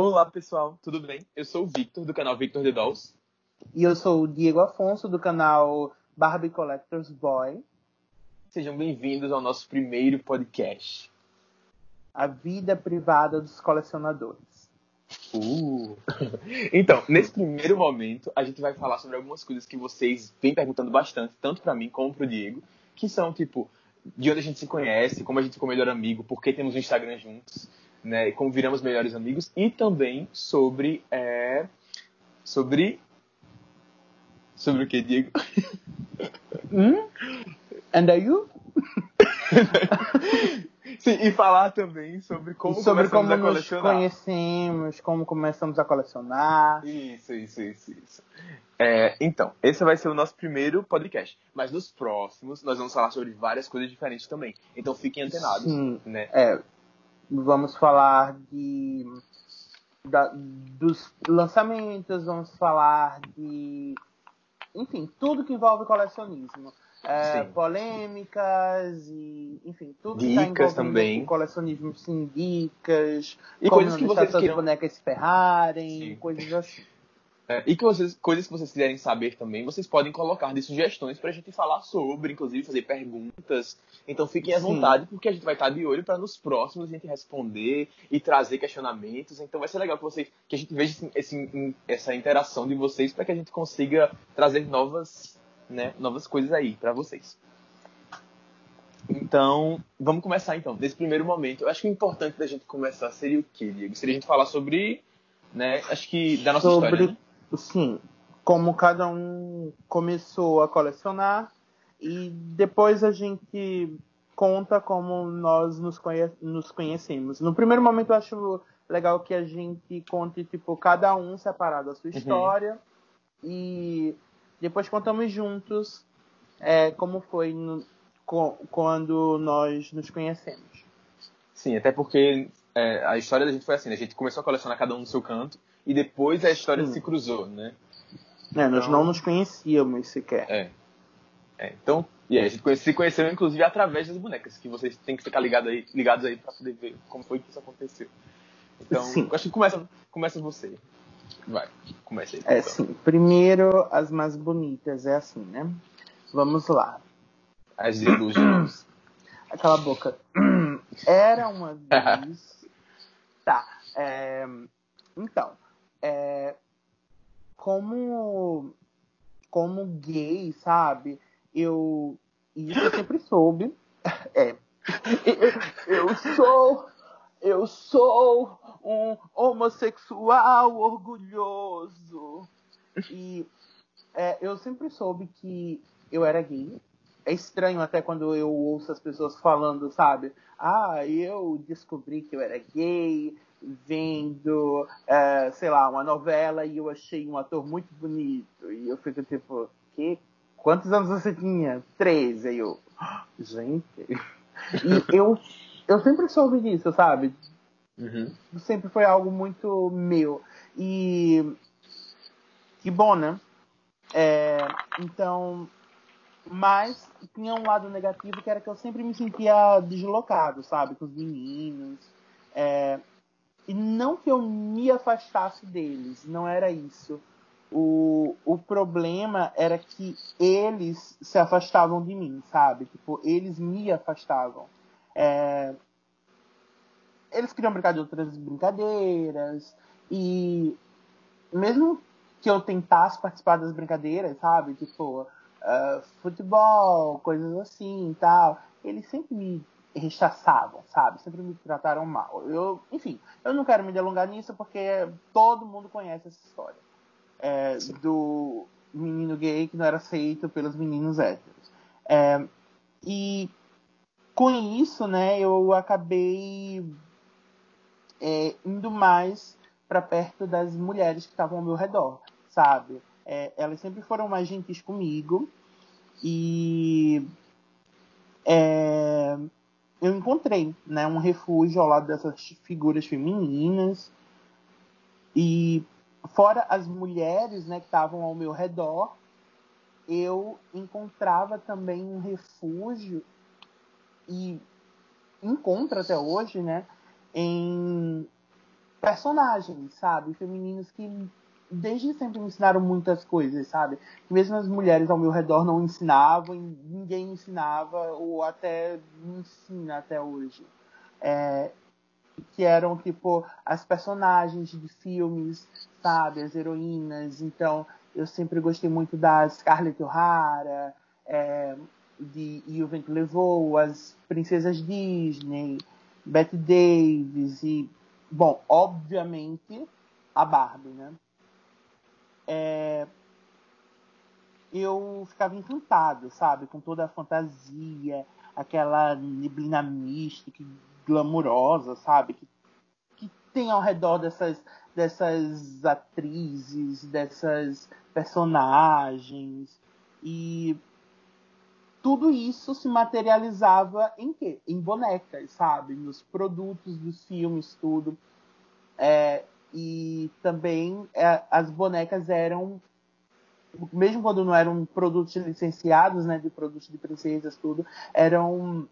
Olá, pessoal, tudo bem? Eu sou o Victor, do canal Victor The Dolls. E eu sou o Diego Afonso, do canal Barbie Collectors Boy. Sejam bem-vindos ao nosso primeiro podcast. A vida privada dos colecionadores. Uh. Então, nesse primeiro momento, a gente vai falar sobre algumas coisas que vocês vêm perguntando bastante, tanto para mim como para o Diego, que são, tipo, de onde a gente se conhece, como a gente ficou melhor amigo, por que temos um Instagram juntos, né, como viramos melhores amigos, e também sobre, é, sobre, sobre o que, Diego? Hum? And are you? Sim, e falar também sobre como sobre começamos como a nos colecionar. conhecemos, como começamos a colecionar. Isso, isso, isso, isso. É, então, esse vai ser o nosso primeiro podcast. Mas nos próximos, nós vamos falar sobre várias coisas diferentes também. Então fiquem antenados, Sim. né? É, vamos falar de da- dos lançamentos, vamos falar de enfim, tudo que envolve colecionismo. É, polêmicas e, enfim, tudo que tá Dicas envolvido também. com colecionismo, sim, dicas, E coisas que vocês queiram. bonecas se ferrarem, Sim. coisas assim. É, e que vocês, coisas que vocês quiserem saber também, vocês podem colocar de sugestões pra gente falar sobre, inclusive fazer perguntas. Então fiquem à Sim. vontade, porque a gente vai estar de olho para nos próximos a gente responder e trazer questionamentos. Então vai ser legal que vocês, que a gente veja esse, esse- essa interação de vocês para que a gente consiga trazer novas, né, novas coisas aí para vocês. Então, vamos começar então. Nesse primeiro momento, eu acho que o importante da gente começar seria o quê, Diego? Seria a gente falar sobre, né, acho que da nossa Sobre, história, né? Sim, como cada um começou a colecionar e depois a gente conta como nós nos, conhe nos conhecemos. No primeiro momento eu acho legal que a gente conte, tipo, cada um separado a sua Uhum. história e depois contamos juntos é, como foi no- co- quando nós nos conhecemos. Sim, até porque é, a história da gente foi assim, né? a gente começou a colecionar cada um no seu canto e depois a história Sim. se cruzou, né? É, nós Então- não nos conhecíamos sequer. É. É, então, e aí, a gente conhece- se conheceu inclusive através das bonecas, que vocês têm que ficar ligados aí, ligados aí pra poder ver como foi que isso aconteceu. Então, Sim. acho que começa, começa você. Vai, começa aí. É então. sim. Primeiro, as mais bonitas, é assim, né? Vamos lá. As luz. Aquela boca. Era uma vez. Tá. é, Então, é, como como gay, sabe? Eu isso eu sempre soube. É. Eu, sou eu sou um homossexual orgulhoso. E é, eu sempre soube que eu era gay. É estranho até quando eu ouço as pessoas falando, sabe? Ah, eu descobri que eu era gay vendo, é, sei lá, uma novela e eu achei um ator muito bonito. E eu fico tipo, que? Quantos anos você tinha? Treze. Aí eu, "Ah, gente. E eu, eu sempre soube disso, sabe? Uhum. sempre foi algo muito meu. E que bom, né? É, então, mas tinha um lado negativo que era que eu sempre me sentia deslocado, sabe, com os meninos. É, e não que eu me afastasse deles, não era isso. O, o problema era que eles se afastavam de mim, sabe? Tipo, eles me afastavam. É, eles queriam brincar de outras brincadeiras e mesmo que eu tentasse participar das brincadeiras, sabe, tipo ah, futebol, coisas assim, e tal, eles sempre me rechaçavam, sabe, sempre me trataram mal. Eu, enfim, eu não quero me delongar nisso porque todo mundo conhece essa história é, do menino gay que não era aceito pelos meninos héteros. É, e com isso, né, eu acabei é, indo mais para perto das mulheres que estavam ao meu redor, sabe? É, elas sempre foram mais gentis comigo e é, eu encontrei né, um refúgio ao lado dessas figuras femininas e fora as mulheres né, que estavam ao meu redor, eu encontrava também um refúgio e encontro até hoje, né, em personagens, sabe? Femininos que desde sempre me ensinaram muitas coisas, sabe? Mesmo as mulheres ao meu redor não ensinavam, ninguém ensinava, ou até me ensina até hoje. É, que eram, tipo, as personagens de filmes, sabe? As heroínas. Então, eu sempre gostei muito da Scarlett O'Hara, é, de E o Vento Levou, as princesas Disney, Bette Davis e, bom, obviamente, a Barbie, né? É, eu ficava encantado, sabe? Com toda a fantasia, aquela neblina mística, glamurosa, sabe? Que, que tem ao redor dessas, dessas atrizes, dessas personagens. E tudo isso se materializava em quê? Em bonecas, sabe? Nos produtos dos filmes, tudo. É, e também é, as bonecas eram mesmo quando não eram produtos licenciados, né, de produtos de princesas, tudo, eram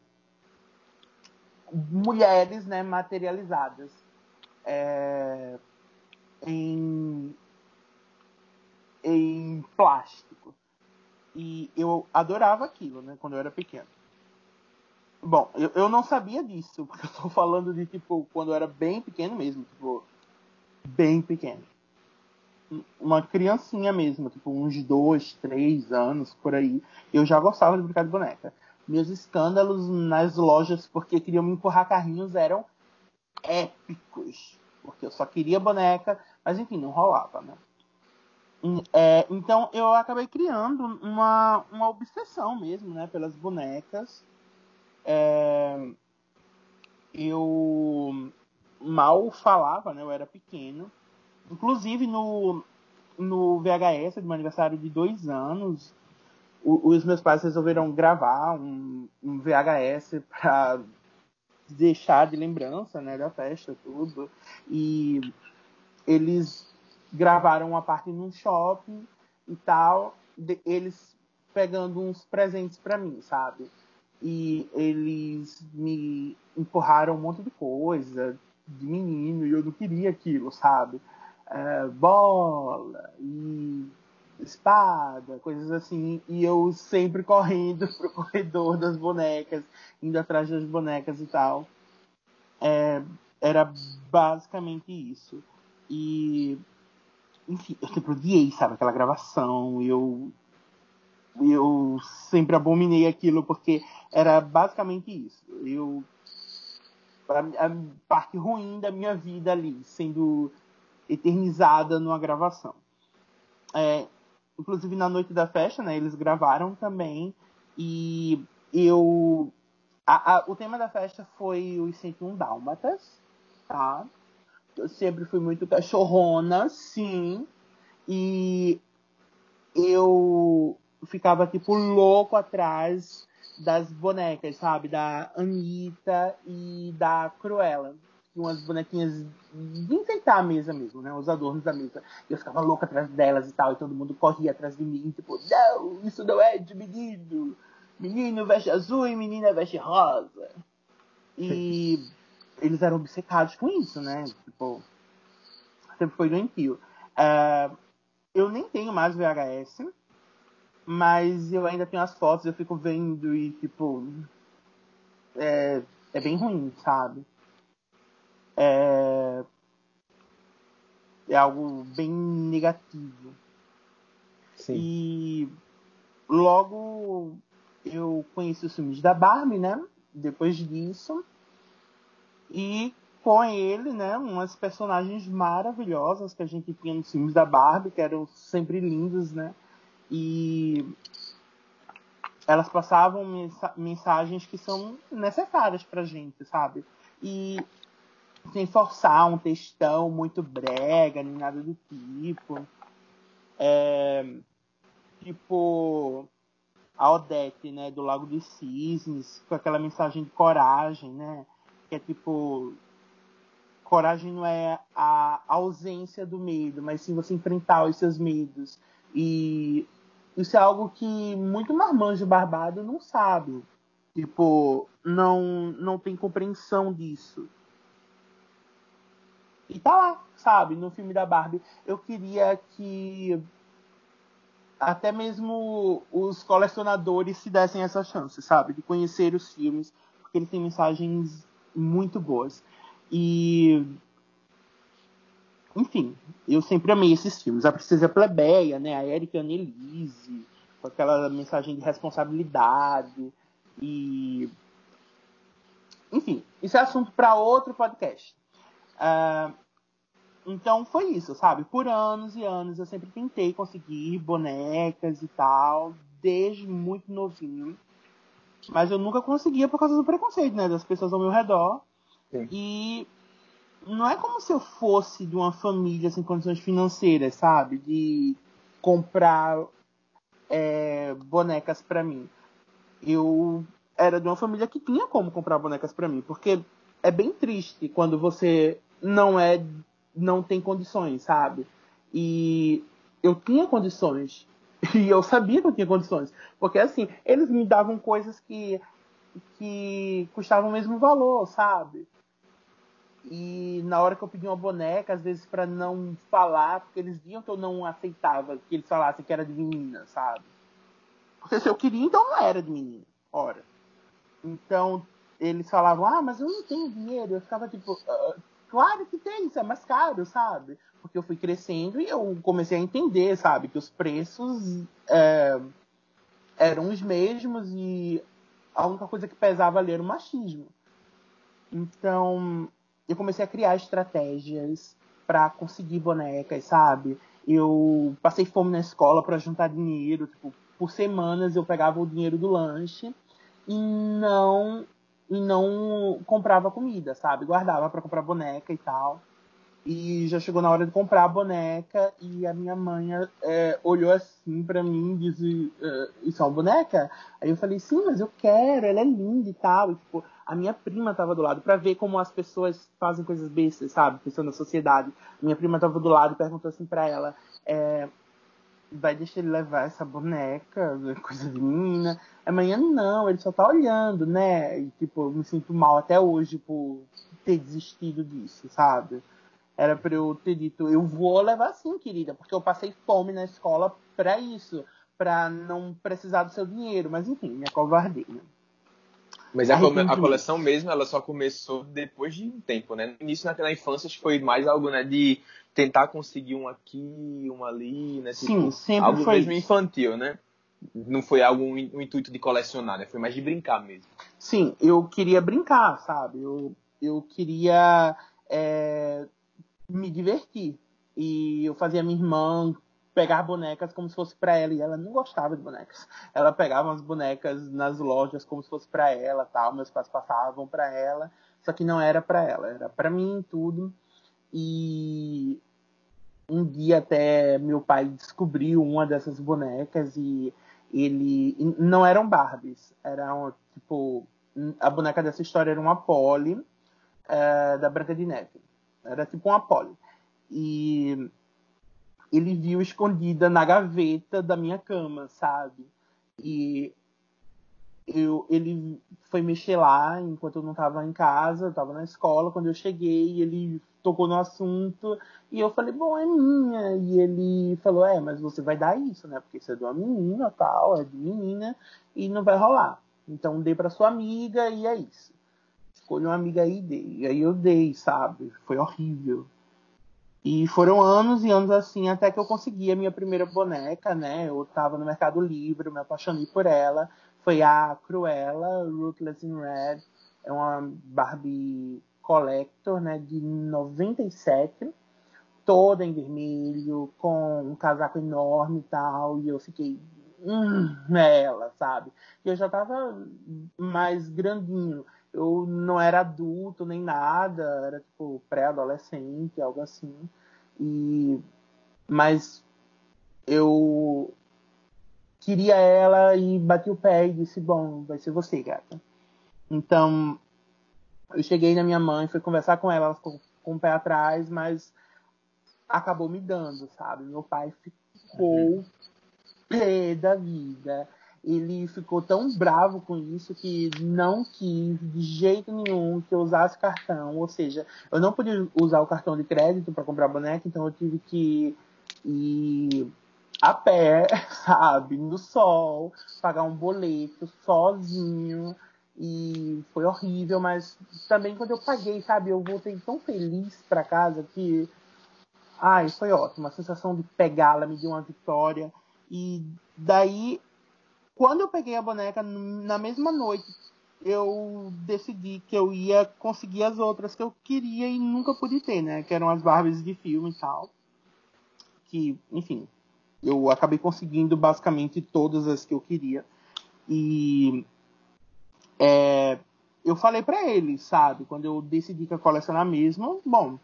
mulheres, né, materializadas é, em em plástico. E eu adorava aquilo, né, quando eu era pequeno. Bom, eu, eu não sabia disso, porque eu tô falando de, tipo, quando eu era bem pequeno mesmo, tipo, bem pequeno. Uma criancinha mesmo, tipo uns dois, três anos por aí. Eu já gostava de brincar de boneca. Meus escândalos nas lojas porque queriam me empurrar carrinhos eram épicos. Porque eu só queria boneca, mas enfim, não rolava, né? É, então eu acabei criando uma, uma obsessão mesmo, né, pelas bonecas. É, eu mal falava, né? Eu era pequeno. Inclusive no, no VHS de meu aniversário de dois anos, o, os meus pais resolveram gravar um, um VHS para deixar de lembrança, né, da festa, tudo. E eles gravaram uma parte num shopping e tal, de, eles pegando uns presentes para mim, sabe? E eles me empurraram um monte de coisa, de menino e eu não queria aquilo, sabe? É, bola e espada, coisas assim, e eu sempre correndo pro corredor das bonecas, indo atrás das bonecas e tal. É, era basicamente isso. E, enfim, eu sempre odiei, sabe, aquela gravação, eu eu sempre abominei aquilo porque era basicamente isso. Eu a parte ruim da minha vida ali, sendo eternizada numa gravação. É, inclusive na noite da festa, né, eles gravaram também e eu a, a, o tema da festa foi os 101 Dálmatas, tá? Eu sempre fui muito cachorrona, sim. E eu ficava tipo louco atrás das bonecas, sabe? Da Anitta e da Cruella. Umas bonequinhas de enfeitar a mesa mesmo, né? Os adornos da mesa. E eu ficava louca atrás delas e tal, e todo mundo corria atrás de mim, tipo, não, isso não é de menino. Menino veste azul e menina veste rosa. E eles eram obcecados com isso, né? Tipo, sempre foi doentio. Uh, eu nem tenho mais VHS, mas eu ainda tenho as fotos, eu fico vendo e, tipo. É, é bem ruim, sabe? É, é algo bem negativo. Sim. E logo eu conheci os filmes da Barbie, né? Depois disso. E com ele, né? Umas personagens maravilhosas que a gente tinha nos filmes da Barbie, que eram sempre lindos, né? E elas passavam mensagens que são necessárias pra gente, sabe? E sem forçar um textão muito brega, nem nada do tipo. É, tipo a Odete, né, do Lago dos Cisnes, com aquela mensagem de coragem, né? Que é tipo coragem não é a ausência do medo, mas sim você enfrentar os seus medos. E isso é algo que muito marmanjo barbado não sabe. Tipo, não, não tem compreensão disso. E tá lá, sabe? No filme da Barbie. Eu queria que até mesmo os colecionadores se dessem essa chance, sabe? De conhecer os filmes, porque eles têm mensagens muito boas. E. Enfim, eu sempre amei esses filmes. A Princesa Plebeia, né? A Erika Annelise, com aquela mensagem de responsabilidade. E. Enfim, isso é assunto para outro podcast. Uh, então foi isso, sabe? Por anos e anos eu sempre tentei conseguir bonecas e tal, desde muito novinho. Mas eu nunca conseguia por causa do preconceito, né? Das pessoas ao meu redor. Sim. E não é como se eu fosse de uma família sem condições financeiras, sabe? De comprar é, bonecas para mim. Eu era de uma família que tinha como comprar bonecas para mim, porque é bem triste quando você não é não tem condições, sabe? E eu tinha condições. E eu sabia que eu tinha condições. Porque, assim, eles me davam coisas que, que custavam o mesmo valor, sabe? E na hora que eu pedi uma boneca, às vezes para não falar, porque eles viam que eu não aceitava que eles falassem que era de menina, sabe? Porque se eu queria, então não era de menina. Ora. Então, eles falavam, ah, mas eu não tenho dinheiro. Eu ficava tipo, uh, Claro que tem, isso é mais caro, sabe? Porque eu fui crescendo e eu comecei a entender, sabe? Que os preços é, eram os mesmos e a única coisa que pesava ali era o machismo. Então, eu comecei a criar estratégias para conseguir bonecas, sabe? Eu passei fome na escola para juntar dinheiro, tipo, por semanas eu pegava o dinheiro do lanche e não e não comprava comida, sabe? Guardava para comprar boneca e tal. E já chegou na hora de comprar a boneca e a minha mãe é, olhou assim para mim e disse: uh, Isso é uma boneca? Aí eu falei: Sim, mas eu quero, ela é linda e tal. E, tipo, a minha prima tava do lado para ver como as pessoas fazem coisas bestas, sabe? Pensando na sociedade. Minha prima tava do lado e perguntou assim para ela: é, Vai deixar ele levar essa boneca, coisa de menina? Amanhã não, ele só tá olhando, né? E, tipo, eu me sinto mal até hoje por ter desistido disso, sabe? Era pra eu ter dito, eu vou levar sim, querida, porque eu passei fome na escola pra isso, pra não precisar do seu dinheiro. Mas enfim, minha covardia. Mas a, a, coleção mesmo, ela só começou depois de um tempo, né? No início, na, na infância, foi mais algo, né, de tentar conseguir um aqui, um ali, né? Tipo, Sim, sempre algo foi mesmo infantil, né? não foi algo um, um intuito de colecionar, né? Foi mais de brincar mesmo. Sim, eu queria brincar, sabe? Eu, eu queria é, me divertir. E eu fazia minha irmã pegar bonecas como se fosse para ela e ela não gostava de bonecas. Ela pegava as bonecas nas lojas como se fosse para ela, tal. Meus pais passavam para ela, só que não era para ela, era para mim tudo. E um dia até meu pai descobriu uma dessas bonecas e ele não eram Barbies, eram tipo a boneca dessa história era uma Polly é, da Branca de Neve, era tipo uma Polly e ele viu escondida na gaveta da minha cama, sabe? E eu, ele foi mexer lá enquanto eu não estava em casa, eu estava na escola. Quando eu cheguei, ele tocou no assunto e eu falei, bom, é minha. E ele falou, é, mas você vai dar isso, né? Porque isso é de uma menina, tal, é de menina e não vai rolar. Então dê para sua amiga e é isso. Escolha uma amiga aí e dei. E aí eu dei, sabe? Foi horrível. E foram anos e anos assim até que eu consegui a minha primeira boneca, né? Eu tava no Mercado Livre, me apaixonei por ela. Foi a Cruella, Ruthless in Red, é uma Barbie Collector, né, de 97, toda em vermelho, com um casaco enorme e tal, e eu fiquei, hum, é ela, sabe? E eu já tava mais grandinho, eu não era adulto nem nada, era tipo pré-adolescente, algo assim, e mas eu queria ela e bati o pé e disse: Bom, vai ser você, gata. Então, eu cheguei na minha mãe, fui conversar com ela, ela ficou com o pé atrás, mas acabou me dando, sabe? Meu pai ficou uhum. pé da vida. Ele ficou tão bravo com isso que não quis de jeito nenhum que eu usasse cartão. Ou seja, eu não podia usar o cartão de crédito para comprar boneca, então eu tive que ir a pé, sabe, no sol, pagar um boleto sozinho. E foi horrível, mas também quando eu paguei, sabe, eu voltei tão feliz para casa que. Ai, foi ótimo. A sensação de pegá-la me deu uma vitória. E daí quando eu peguei a boneca, na mesma noite, eu decidi que eu ia conseguir as outras que eu queria e nunca pude ter, né? Que eram as Barbies de filme e tal. Que, enfim, eu acabei conseguindo basicamente todas as que eu queria. E é, eu falei para eles, sabe? Quando eu decidi que ia colecionar mesmo, bom,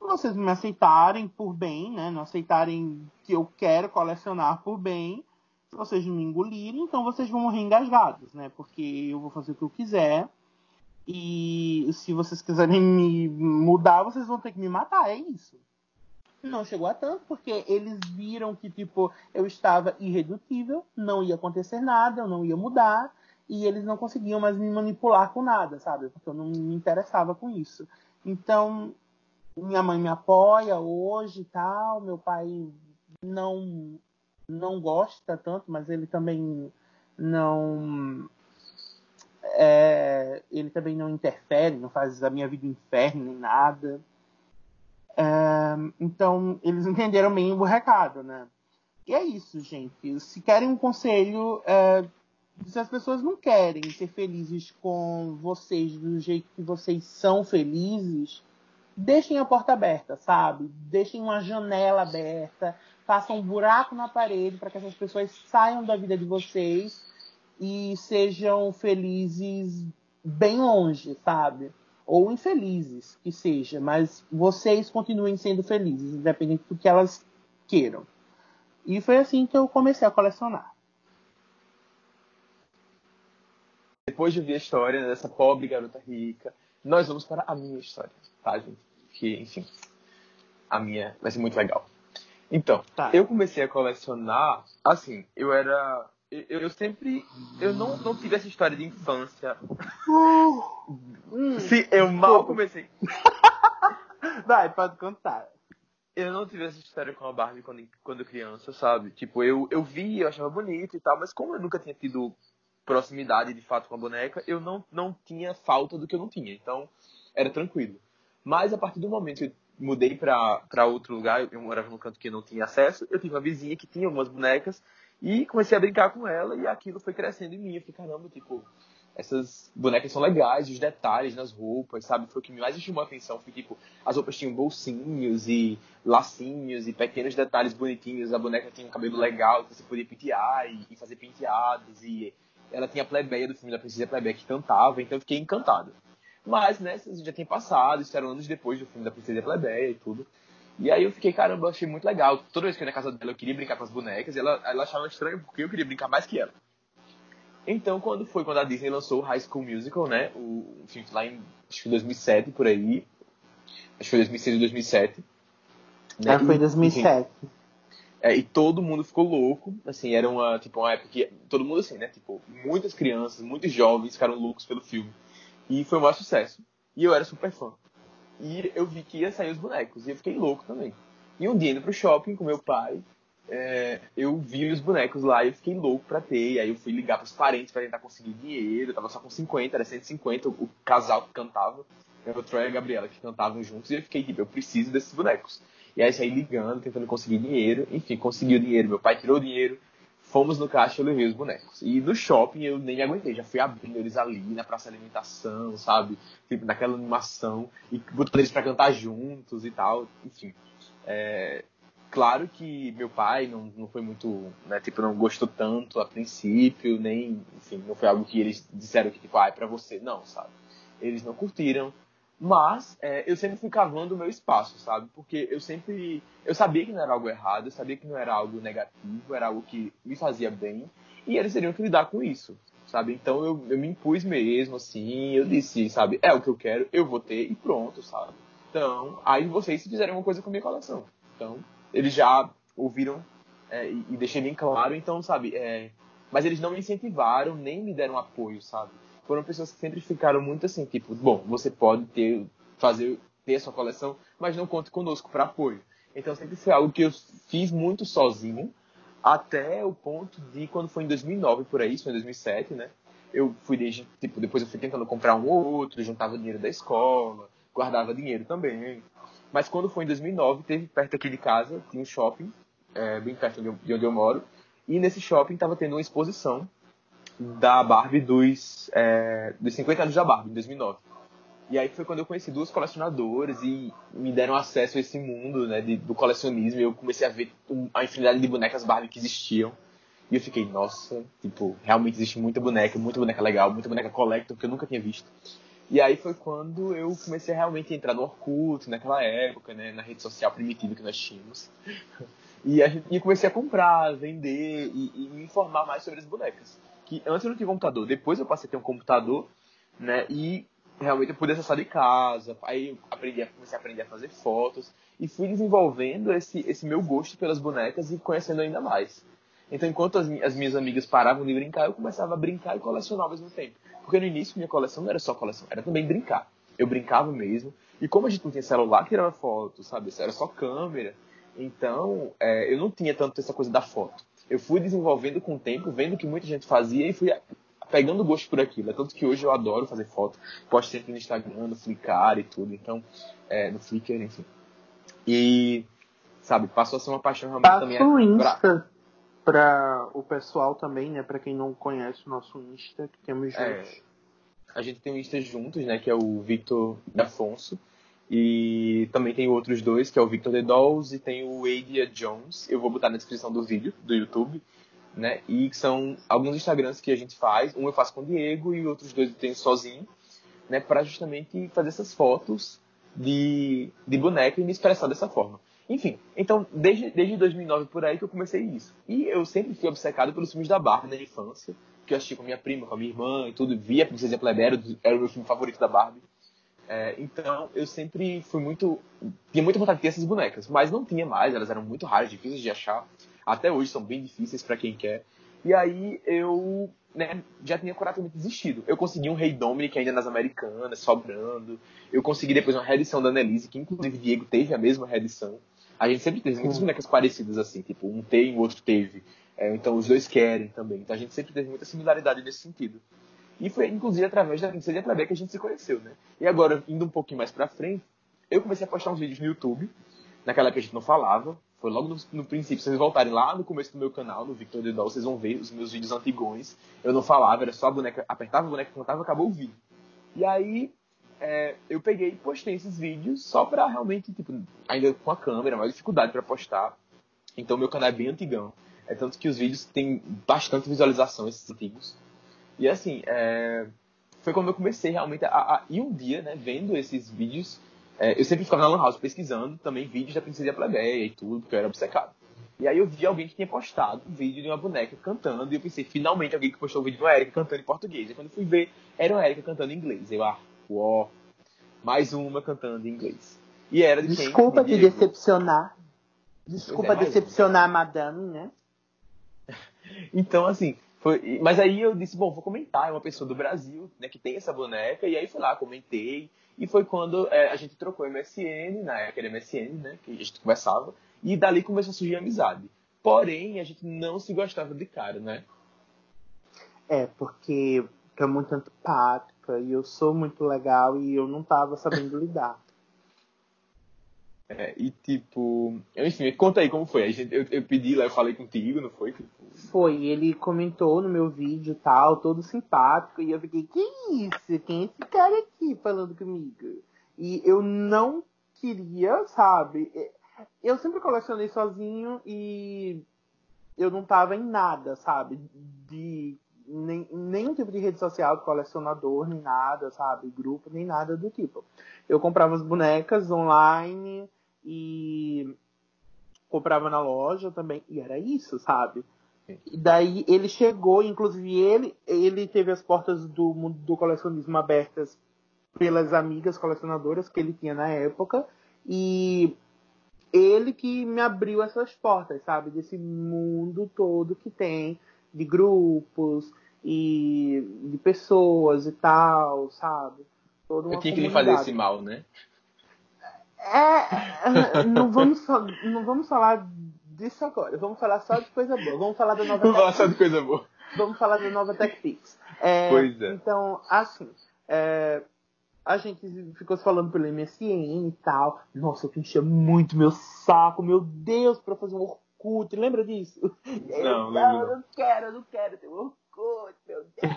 vocês me aceitarem por bem, né? Não aceitarem que eu quero colecionar por bem, se vocês não me engolirem, então vocês vão morrer engasgados, né? Porque eu vou fazer o que eu quiser. E se vocês quiserem me mudar, vocês vão ter que me matar, é isso. Não chegou a tanto, porque eles viram que, tipo, eu estava irredutível, não ia acontecer nada, eu não ia mudar, e eles não conseguiam mais me manipular com nada, sabe? Porque eu não me interessava com isso. Então, minha mãe me apoia hoje e tal, meu pai não não gosta tanto, mas ele também não. É, ele também não interfere, não faz a minha vida inferno nem nada. É, então, eles entenderam bem o recado, né? E é isso, gente. Se querem um conselho, é, se as pessoas não querem ser felizes com vocês do jeito que vocês são felizes, deixem a porta aberta, sabe? Deixem uma janela aberta, façam um buraco na parede para que essas pessoas saiam da vida de vocês e sejam felizes bem longe, sabe? Ou infelizes, que seja, mas vocês continuem sendo felizes, independente do que elas queiram. E foi assim que eu comecei a colecionar. Depois de ouvir a história dessa pobre garota rica, nós vamos para a minha história, tá, gente? Que, enfim, a minha vai ser muito legal. Então, tá. eu comecei a colecionar, assim, eu era. Eu, eu sempre. Eu não, não tive essa história de infância. Uh, Sim, eu mal comecei. Vai, pode contar. Eu não tive essa história com a Barbie quando, quando criança, sabe? Tipo, eu, eu vi, eu achava bonito e tal, mas como eu nunca tinha tido proximidade de fato com a boneca, eu não, não tinha falta do que eu não tinha. Então, era tranquilo. Mas a partir do momento que eu mudei para outro lugar, eu morava num canto que não tinha acesso, eu tive uma vizinha que tinha algumas bonecas e comecei a brincar com ela e aquilo foi crescendo em mim. Eu fiquei, caramba, tipo, essas bonecas são legais, os detalhes nas roupas, sabe? Foi o que mais me chamou a atenção. Foi tipo, as roupas tinham bolsinhos e lacinhos e pequenos detalhes bonitinhos. A boneca tinha um cabelo legal que você podia pentear e, e fazer penteados. E ela tinha a plebeia do filme da Princesa Plebeia que cantava, então eu fiquei encantado. Mas, né, já tem passado, isso era anos depois do filme da Princesa Plebeia e tudo. E aí eu fiquei, caramba, achei muito legal. Toda vez que eu ia na casa dela, eu queria brincar com as bonecas, e ela, ela achava estranho porque eu queria brincar mais que ela. Então, quando foi quando a Disney lançou o High School Musical, né, o, filme lá em, acho que 2007, por aí, acho que foi 2006 ou 2007. Né? Ah, foi 2007. Enfim, é, e todo mundo ficou louco, assim, era uma, tipo, uma época que, todo mundo assim, né, tipo, muitas crianças, muitos jovens ficaram loucos pelo filme. E foi um maior sucesso. E eu era super fã. E eu vi que ia sair os bonecos. E eu fiquei louco também. E um dia indo pro shopping com meu pai, é, eu vi os bonecos lá e eu fiquei louco pra ter. E aí eu fui ligar pros parentes para tentar conseguir dinheiro. Eu tava só com 50, era 150 o, o casal que cantava. o Troy e a Gabriela que cantavam juntos. E eu fiquei tipo, eu preciso desses bonecos. E aí saí ligando, tentando conseguir dinheiro. Enfim, consegui o dinheiro. Meu pai tirou o dinheiro. Fomos no caixa eu levei os bonecos. E no shopping eu nem aguentei, já fui abrindo eles ali na praça de alimentação, sabe? Tipo, naquela animação, e botando eles pra cantar juntos e tal, enfim. É, claro que meu pai não, não foi muito, né, tipo, não gostou tanto a princípio, nem, enfim, não foi algo que eles disseram que, tipo, ah, é pra você, não, sabe? Eles não curtiram, mas é, eu sempre fui cavando o meu espaço, sabe? Porque eu sempre. Eu sabia que não era algo errado, eu sabia que não era algo negativo, era algo que me fazia bem. E eles teriam que lidar com isso, sabe? Então eu, eu me impus mesmo, assim. Eu disse, sabe? É o que eu quero, eu vou ter e pronto, sabe? Então, aí vocês fizeram uma coisa com a minha coleção. Então, eles já ouviram é, e, deixei bem claro. Então, sabe? É, mas eles não me incentivaram nem me deram apoio, sabe? Foram pessoas que sempre ficaram muito assim, tipo, bom, você pode ter, fazer, ter a sua coleção, mas não conte conosco para apoio. Então sempre foi algo que eu fiz muito sozinho, até o ponto de quando foi em 2009 por aí, isso foi em 2007, né? Eu fui desde, tipo, depois eu fui tentando comprar um ou outro, juntava dinheiro da escola, guardava dinheiro também. Mas quando foi em 2009, teve perto aqui de casa, tinha um shopping, é, bem perto de onde eu moro, e nesse shopping estava tendo uma exposição da Barbie dos, é, dos 50 anos da Barbie, em 2009. E aí foi quando eu conheci duas colecionadoras e me deram acesso a esse mundo né, de, do colecionismo. E eu comecei a ver a infinidade de bonecas Barbie que existiam. E eu fiquei, nossa, tipo, realmente existe muita boneca, muita boneca legal, muita boneca collector que eu nunca tinha visto. E aí foi quando eu comecei a realmente entrar no Orkut, naquela época, né, na rede social primitiva que nós tínhamos. E, a gente, e comecei a comprar, vender e, e, me informar mais sobre as bonecas. Que antes eu não tinha computador, depois eu passei a ter um computador, né? E realmente eu pude acessar de casa. Aí aprendi, comecei a aprender a fazer fotos e fui desenvolvendo esse, esse meu gosto pelas bonecas e conhecendo ainda mais. Então, enquanto as, as, minhas amigas paravam de brincar, eu começava a brincar e colecionar ao mesmo tempo. Porque no início minha coleção não era só coleção, era também brincar. Eu brincava mesmo. E como a gente não tinha celular que tirava foto, sabe? Era só câmera. Então, é, eu não tinha tanto essa coisa da foto. Eu fui desenvolvendo com o tempo, vendo que muita gente fazia e fui pegando gosto por aquilo. É tanto que hoje eu adoro fazer foto, posto sempre no Instagram, no Flickr e tudo. Então, é, no Flickr, enfim. E, sabe, passou a ser uma paixão realmente Passa também. o Insta pra... pra o pessoal também, né? Pra quem não conhece o nosso Insta, que temos É, juntos. a gente tem um Insta juntos, né? Que é o Victor Afonso. E também tem outros dois, que é o Victor The Dolls e tem o Adia Jones. Eu vou botar na descrição do vídeo do YouTube. Né? E são alguns Instagrams que a gente faz. Um eu faço com o Diego e outros dois eu tenho sozinho, né? Para justamente fazer essas fotos de, de boneca e me expressar dessa forma. Enfim, então desde, desde 2009 por aí que eu comecei isso. E eu sempre fui obcecado pelos filmes da Barbie na infância, que eu assisti com minha prima, com a minha irmã e tudo. Via Princesa Plebeia, era, era o meu filme favorito da Barbie. É, então eu sempre fui muito. Tinha muita vontade de ter essas bonecas, mas não tinha mais, elas eram muito raras, difíceis de achar. Até hoje são bem difíceis para quem quer. E aí eu né, já tinha praticamente desistido. Eu consegui um Rei Dominic ainda nas Americanas, sobrando. Eu consegui depois uma reedição da Annelise, que inclusive Diego teve a mesma reedição. A gente sempre teve muitas bonecas parecidas assim, tipo, um tem, o outro teve. É, então os dois querem também. Então a gente sempre teve muita similaridade nesse sentido. E foi, inclusive, através da Princesa Plebeia que a gente se conheceu, né? E agora, indo um pouquinho mais pra frente, eu comecei a postar uns vídeos no YouTube. Naquela época a gente não falava. Foi logo no, no princípio. Se vocês voltarem lá no começo do meu canal, no Victor The Doll, vocês vão ver os meus vídeos antigões. Eu não falava, era só a boneca. Apertava a boneca, cantava, acabou o vídeo. E aí, é, eu peguei e postei esses vídeos só pra realmente, tipo, ainda com a câmera, mais dificuldade pra postar. Então, meu canal é bem antigão. É tanto que os vídeos têm bastante visualização, esses antigos. E assim, é, foi quando eu comecei realmente a, a. E um dia, né, vendo esses vídeos, é, eu sempre ficava na Lan House pesquisando também vídeos da Princesa Plebeia e tudo, porque eu era obcecado. E aí eu vi alguém que tinha postado um vídeo de uma boneca cantando, e eu pensei, finalmente alguém que postou um vídeo de uma Erika cantando em português. E quando eu fui ver, era uma Erika cantando em inglês. Eu, ah, uó, mais uma cantando em inglês. E era de quem? Desculpa De te Diego. decepcionar. Desculpa Pois é, decepcionar a madame, né? Então, assim, foi. Mas aí eu disse, bom, vou comentar, é uma pessoa do Brasil, né, que tem essa boneca, e aí fui lá, comentei. E foi quando é, a gente trocou MSN, na época era MSN, né? Que a gente conversava, e dali começou a surgir a amizade. Porém, a gente não se gostava de cara, né? É, porque é muito antipática e eu sou muito legal e eu não tava sabendo lidar. É, e tipo. Enfim, conta aí como foi. A gente, eu, eu pedi lá, eu falei contigo, não foi? Tipo, Foi, ele comentou no meu vídeo tal, todo simpático, e eu fiquei, que isso? Quem é esse cara aqui falando comigo? E eu não queria, sabe? Eu sempre colecionei sozinho e eu não tava em nada, sabe? De nem, nenhum tipo de rede social colecionador, nem nada, sabe? Grupo, nem nada do tipo. Eu comprava as bonecas online e comprava na loja também, e era isso, sabe? E daí ele chegou, inclusive ele, ele teve as portas do mundo do colecionismo abertas pelas amigas colecionadoras que ele tinha na época e ele que me abriu essas portas, sabe, desse mundo todo que tem de grupos e de pessoas e tal, sabe? Toda uma Eu tinha que lhe fazer esse mal, né? É, não vamos, não vamos falar disso agora. Vamos falar só de coisa boa. Vamos falar da nova Vamos falar só de coisa boa. Vamos falar da nova TechPix. É, pois é. Então, assim, é, a gente ficou falando pelo MSN e tal. Nossa, eu enchia muito meu saco, meu Deus, pra fazer um Orkut. Lembra disso? Não, não, eu não quero, eu não quero ter um Orkut, meu Deus.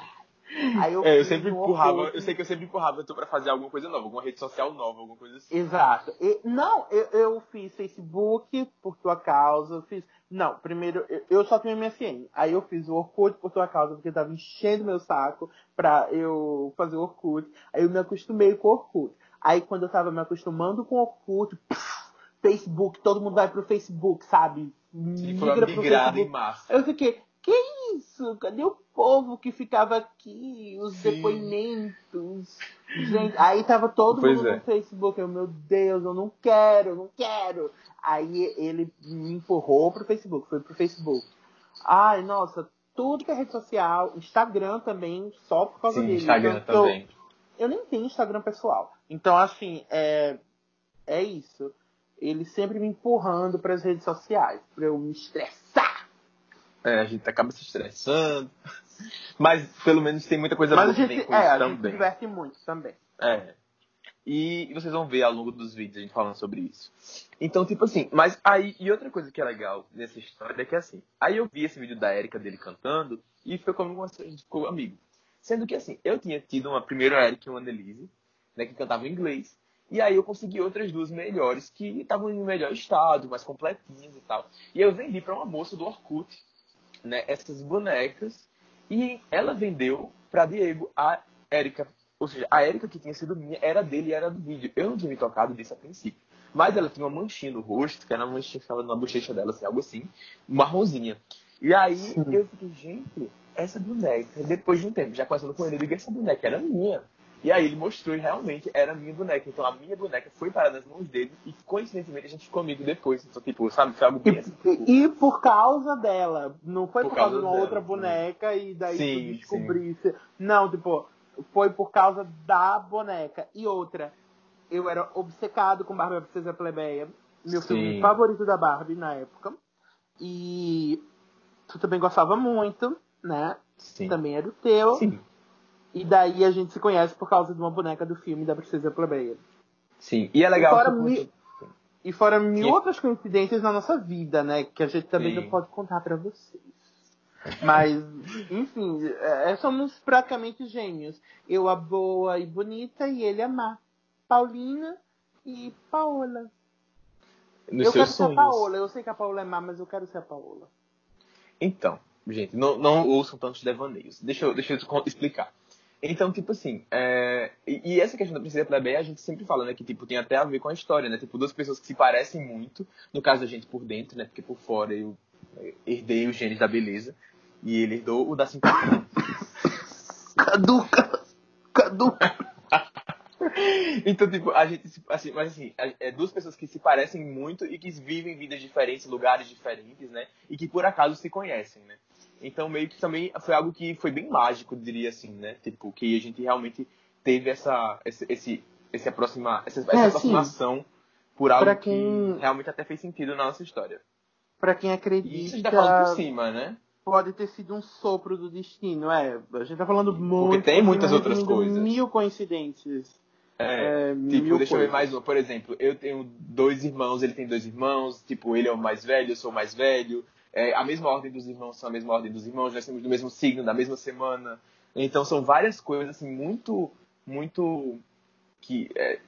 Aí eu, é, eu sempre empurrava, eu sei que eu sempre empurrava tu pra fazer alguma coisa nova, alguma rede social nova, alguma coisa assim. Exato. E, não, eu, eu fiz Facebook por tua causa, fiz. Não, primeiro, eu, eu só tinha MSN. Aí eu fiz o Orkut por tua causa, porque tava enchendo meu saco pra eu fazer o Orkut. Aí eu me acostumei com o Orkut. Aí quando eu tava me acostumando com o Orkut, pff, Facebook, todo mundo vai pro Facebook, sabe? Migra pro Facebook. em massa. Eu fiquei, que isso? Cadê o povo que ficava aqui? Os Sim. depoimentos. Gente, aí tava todo pois mundo é. no Facebook. Eu, meu Deus, eu não quero, eu não quero. Aí ele me empurrou pro Facebook, foi pro Facebook. Ai, nossa, tudo que é rede social, Instagram também, só por causa Sim, dele. Instagram então, também. Eu, eu, nem tenho Instagram pessoal. Então, assim, é, é isso. Ele sempre me empurrando para as redes sociais, para eu me estressar é, a gente acaba se estressando. Mas pelo menos tem muita coisa Mas boa a gente, com é, a também. gente se diverte muito também. É. E vocês vão ver ao longo dos vídeos a gente falando sobre isso. Então, tipo assim, mas aí, e outra coisa que é legal nessa história é que assim, aí eu vi esse vídeo da Erika dele cantando e foi como a gente ficou amigo. Sendo que assim, eu tinha tido uma primeira Erika e uma Annelise, né, que cantavam em inglês, e aí eu consegui outras duas melhores que estavam em melhor estado, mais completinhas e tal. E eu vendi para uma moça do Orkut, né, essas bonecas e ela vendeu para Diego a Érica. Ou seja, a Érica que tinha sido minha era dele e era do vídeo. Eu não tinha me tocado disso a princípio. Mas ela tinha uma manchinha no rosto, que era uma manchinha que ficava na bochecha dela, assim, algo assim, marronzinha. E aí Sim. eu fiquei, gente, essa boneca, depois de um tempo, já conversando com ele, eu digo, essa boneca era minha. E aí ele mostrou e realmente era a minha boneca. Então a minha boneca foi parada nas mãos dele e coincidentemente a gente ficou amigo depois. Então, tipo, sabe, foi algo bem assim. E, por causa dela. Não foi por, por causa, de uma dela, outra boneca e daí sim, tu descobrisse. Sim. Não, tipo, foi por causa da boneca. E outra, eu era obcecado com Barbie a Princesa Plebeia. Meu sim. filme favorito da Barbie na época. E tu também gostava muito, né? Sim. Também era o teu. Sim. E daí a gente se conhece por causa de uma boneca do filme da Princesa Plebeia. Sim, e é legal. E fora, mil, e fora mil outras coincidências na nossa vida, né? Que a gente também Sim. não pode contar para vocês. Mas, enfim, é, somos praticamente gêmeos. Eu a boa e bonita e ele a má. Paulina e Paola. Nos eu quero sonhos. ser a Paola. Eu sei que a Paola é má, mas eu quero ser a Paola. Então, gente, não, não ouçam tantos devaneios. Deixa eu, deixa eu explicar. Então, tipo assim, é... e, essa questão da princesa plebeia, a gente sempre fala, né, que tipo, tem até a ver com a história, né? Tipo, duas pessoas que se parecem muito, no caso da gente por dentro, né? Porque por fora eu herdei os genes da beleza e ele herdou o da simpatia. Caduca! Caduca! então, tipo, a gente, assim, mas assim, é duas pessoas que se parecem muito e que vivem vidas diferentes, lugares diferentes, né? E que por acaso se conhecem, né? Então, meio que também foi algo que foi bem mágico, diria assim, né? Tipo, que a gente realmente teve essa, esse, esse, esse aproxima, essa, essa é, aproximação sim. por algo quem... que realmente até fez sentido na nossa história. Para quem acredita. Isso a gente tá falando por cima, né? Pode ter sido um sopro do destino, é. A gente tá falando muito. Porque tem muitas outras coisas. Mil coincidências. É, é tipo, deixa eu ver mais uma. Por exemplo, eu tenho dois irmãos, ele tem dois irmãos, tipo, ele é o mais velho, eu sou o mais velho é, a mesma ordem dos irmãos são a mesma ordem dos irmãos, nós temos do mesmo signo, da mesma semana. Então são várias coisas assim muito, muito que, é,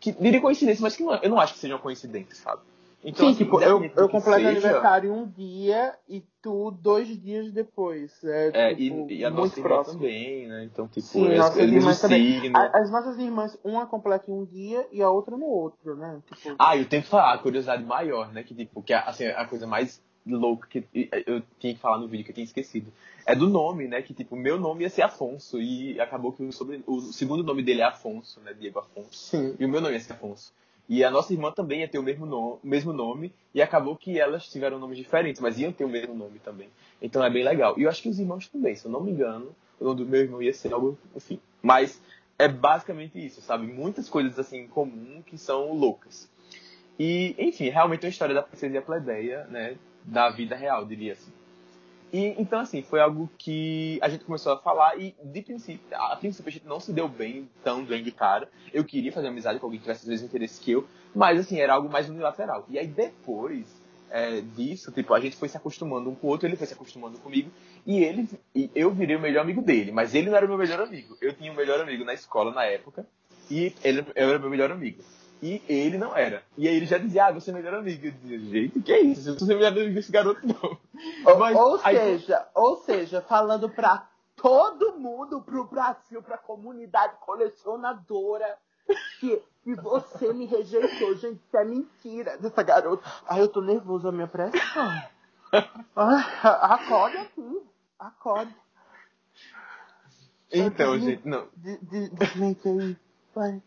que diria coincidência, mas que não, eu não acho que sejam coincidências, sabe? Então, Sim, assim, tipo, eu, eu completo seja... aniversário um dia e tu dois dias depois. É, é tipo, e, e, a nossa irmã próximo. também, né? Então, tipo, Sim, as, nossas irmãs também. As nossas irmãs, uma completa em um dia e a outra no outro, né? Tipo... Ah, eu tenho que falar a curiosidade maior, né? Que, tipo, que assim, a coisa mais louco que eu tinha que falar no vídeo que eu tinha esquecido. É do nome, né? Que tipo, meu nome ia ser Afonso e acabou que o, sobre, o segundo nome dele é Afonso, né? Diego Afonso. Sim. E o meu nome ia ser Afonso. E a nossa irmã também ia ter o mesmo, no, mesmo nome, e acabou que elas tiveram nomes diferentes, mas iam ter o mesmo nome também. Então é bem legal. E eu acho que os irmãos também, se eu não me engano, o nome do meu irmão ia ser algo, enfim. Mas é basicamente isso, sabe? Muitas coisas assim em comum que são loucas. E, enfim, realmente é uma história da princesa e a plebeia, né? Da vida real, diria assim. E, então, assim, foi algo que a gente começou a falar e, de princípio, a princípio a gente não se deu bem, tão bem de cara. Eu queria fazer amizade com alguém que tivesse os mesmos interesses que eu, mas, assim, era algo mais unilateral. E aí, depois é, disso, tipo, a gente foi se acostumando um com o outro, ele foi se acostumando comigo, e ele, e eu virei o melhor amigo dele, mas ele não era o meu melhor amigo. Eu tinha um melhor amigo na escola, na época, e ele, eu era o meu melhor amigo. E ele não era. E aí ele já dizia, ah, você é melhor amigo. Eu dizia, gente, que é isso? Eu sou melhor amigo desse garoto, não. Ou, Mas, ou aí... seja, ou seja, falando pra todo mundo, pro Brasil, pra comunidade colecionadora, que, que você me rejeitou. Gente, isso é mentira dessa garota. Ai, eu tô nervoso, a minha pressão. Ai, acorda aqui. Acorda. Então, gente, não. Desmente aí. Vai.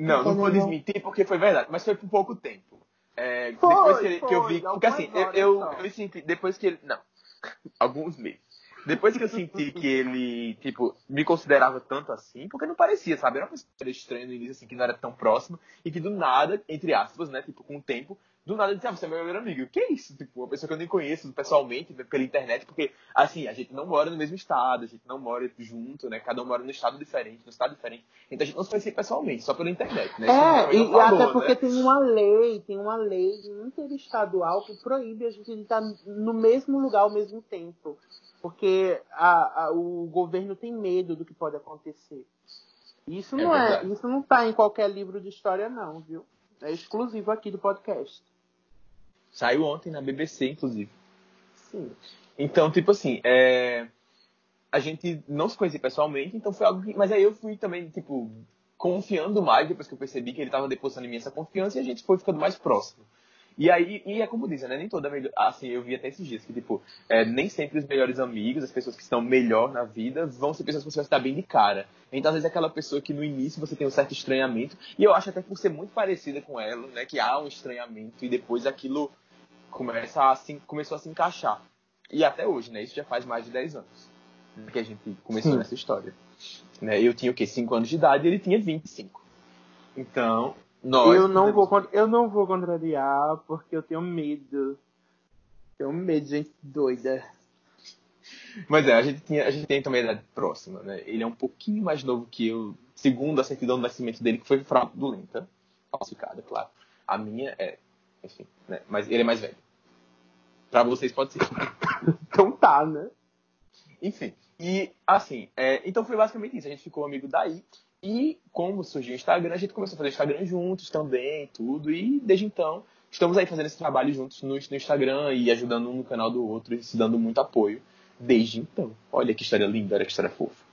Não, não vou desmentir porque foi verdade, mas foi por pouco tempo. É, foi, depois que, ele, que, eu vi. Porque assim, eu, eu, eu, senti. Depois que ele. Não. Alguns meses. Depois que eu senti que ele, tipo, me considerava tanto assim, porque não parecia, sabe? Era uma pessoa estranha no início, assim, que não era tão próxima, e que do nada, entre aspas, né, tipo, com o tempo, do nada disse, ah, você é meu melhor amigo. Que é isso? Tipo, uma pessoa que eu nem conheço pessoalmente, pela internet, porque, assim, a gente não mora no mesmo estado, a gente não mora junto, né? Cada um mora num estado diferente, num estado diferente. Então a gente não se conhecia pessoalmente, só pela internet, né? É, e, falou, até porque né? tem uma lei, tem uma lei interestadual que proíbe a gente estar no mesmo lugar ao mesmo tempo. Porque a, a, o governo tem medo do que pode acontecer. Isso é não é, é isso não tá em qualquer livro de história, não, viu? É exclusivo aqui do podcast. Saiu ontem na BBC, inclusive. Sim. Então, tipo assim, é... a gente não se conhecia pessoalmente, então foi algo que. Mas aí eu fui também, tipo, confiando mais depois que eu percebi que ele estava depositando em mim essa confiança e a gente foi ficando mais próximo. E aí, e é como dizem, né? Nem toda melhor. Assim, eu vi até esses dias que, tipo, é, nem sempre os melhores amigos, as pessoas que estão melhor na vida, vão ser pessoas que você vai estar bem de cara. Então, às vezes, é aquela pessoa que no início você tem um certo estranhamento, e eu acho até que por ser muito parecida com ela, né? Que há um estranhamento, e depois aquilo começa a, assim, começou a se encaixar. E até hoje, né? Isso já faz mais de 10 anos que a gente começou Sim. nessa história. Né? Eu tinha o quê? 5 anos de idade e ele tinha 25. Então, nós eu não vou eu não vou contrariar porque eu tenho medo. Tenho medo de gente doida. Mas é, a gente, tinha, a gente tem também a idade próxima, né? Ele é um pouquinho mais novo que eu, segundo a certidão do nascimento dele, que foi fraudulenta, falsificada, claro. A minha é, enfim, né? Mas ele é mais velho. Pra vocês pode ser. então tá, né? Enfim. E, assim, é, então foi basicamente isso. A gente ficou amigo daí. E como surgiu o Instagram, a gente começou a fazer Instagram juntos também, tudo. E desde então, estamos aí fazendo esse trabalho juntos no, no Instagram e ajudando um no canal do outro e se dando muito apoio desde então. Olha que história linda, olha que história fofa.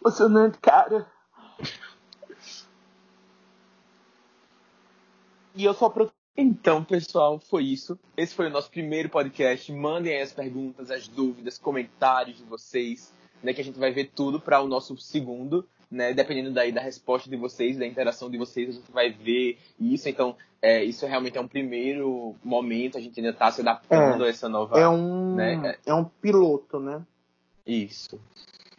Emocionante, cara. e eu sou pro... Então, pessoal, foi isso. Esse foi o nosso primeiro podcast. Mandem aí as perguntas, as dúvidas, comentários de vocês né, que a gente vai ver tudo para o nosso segundo, né, dependendo daí da resposta de vocês, da interação de vocês, a gente vai ver isso. Então, é, isso realmente é um primeiro momento, a gente ainda está se adaptando é, a essa nova. É um, né, é um piloto, né? Isso.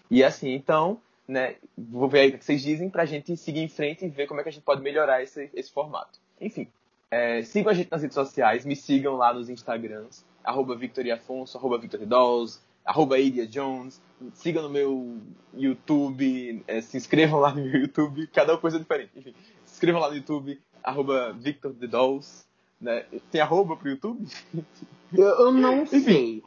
E assim, então, né, vou ver aí o que vocês dizem para a gente seguir em frente e ver como é que a gente pode melhorar esse, esse formato. Enfim, é, sigam a gente nas redes sociais, me sigam lá nos Instagrams, arroba Victoriafonso, arroba VictorDolls, arroba Idia Jones, siga no meu YouTube, é, se inscrevam lá no meu YouTube, cada coisa diferente. Enfim, se inscrevam lá no YouTube, arroba Victor the Dolls. Né? Tem arroba pro YouTube? Eu, eu não Enfim, sei.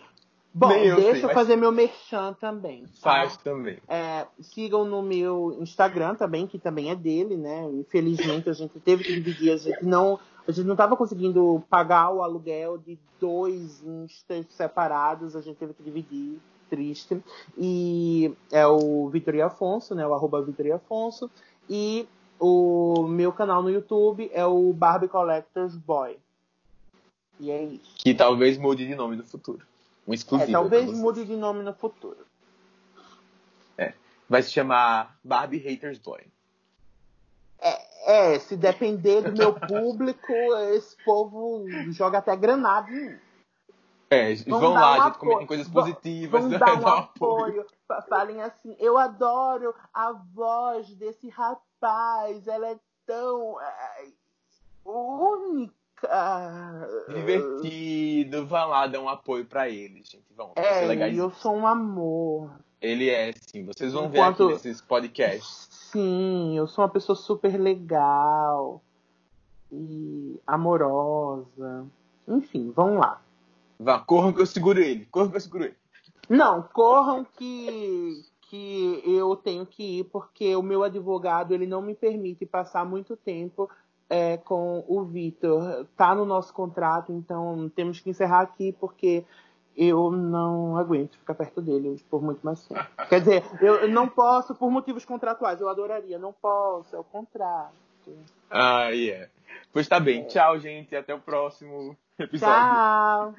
Bom, deixa sei, eu fazer meu merchan também. Tá? Faz também. É, sigam no meu Instagram também, que também é dele, né? Infelizmente a gente teve que dividir, a gente não a gente não estava conseguindo pagar o aluguel de dois instas separados, a gente teve que dividir, triste. E é o Vitor Afonso, né? O arroba Vitor Afonso. E o meu canal no YouTube é o Barbie Collectors Boy. E é isso. Que talvez mude de nome no futuro. Um exclusivo. É, talvez mude de nome no futuro. É. Vai se chamar Barbie Haters Boy. É, É, se depender do meu público, esse povo joga até granada em mim. É, vão, vão lá, um gente, comentem coisas positivas. Vão dar um apoio. apoio. Falem assim, eu adoro a voz desse rapaz, ela é tão é, única. Divertido, vão lá dar um apoio para eles, gente. Vão, é, eu sou um amor. Ele é, sim. Vocês vão Enquanto... ver aqui nesses podcasts. Sim, eu sou uma pessoa super legal e amorosa. Enfim, vão lá. Vá, corram que eu seguro ele. Corram que eu seguro ele. Não, corram que, que eu tenho que ir porque o meu advogado ele não me permite passar muito tempo é, com o Vitor. Tá no nosso contrato, então temos que encerrar aqui porque eu não aguento ficar perto dele por muito mais tempo. Quer dizer, eu não posso por motivos contratuais. Eu adoraria, não posso, é o contrato. Ah, yeah. Pois tá bem. É. Tchau, gente. Até o próximo episódio. Tchau.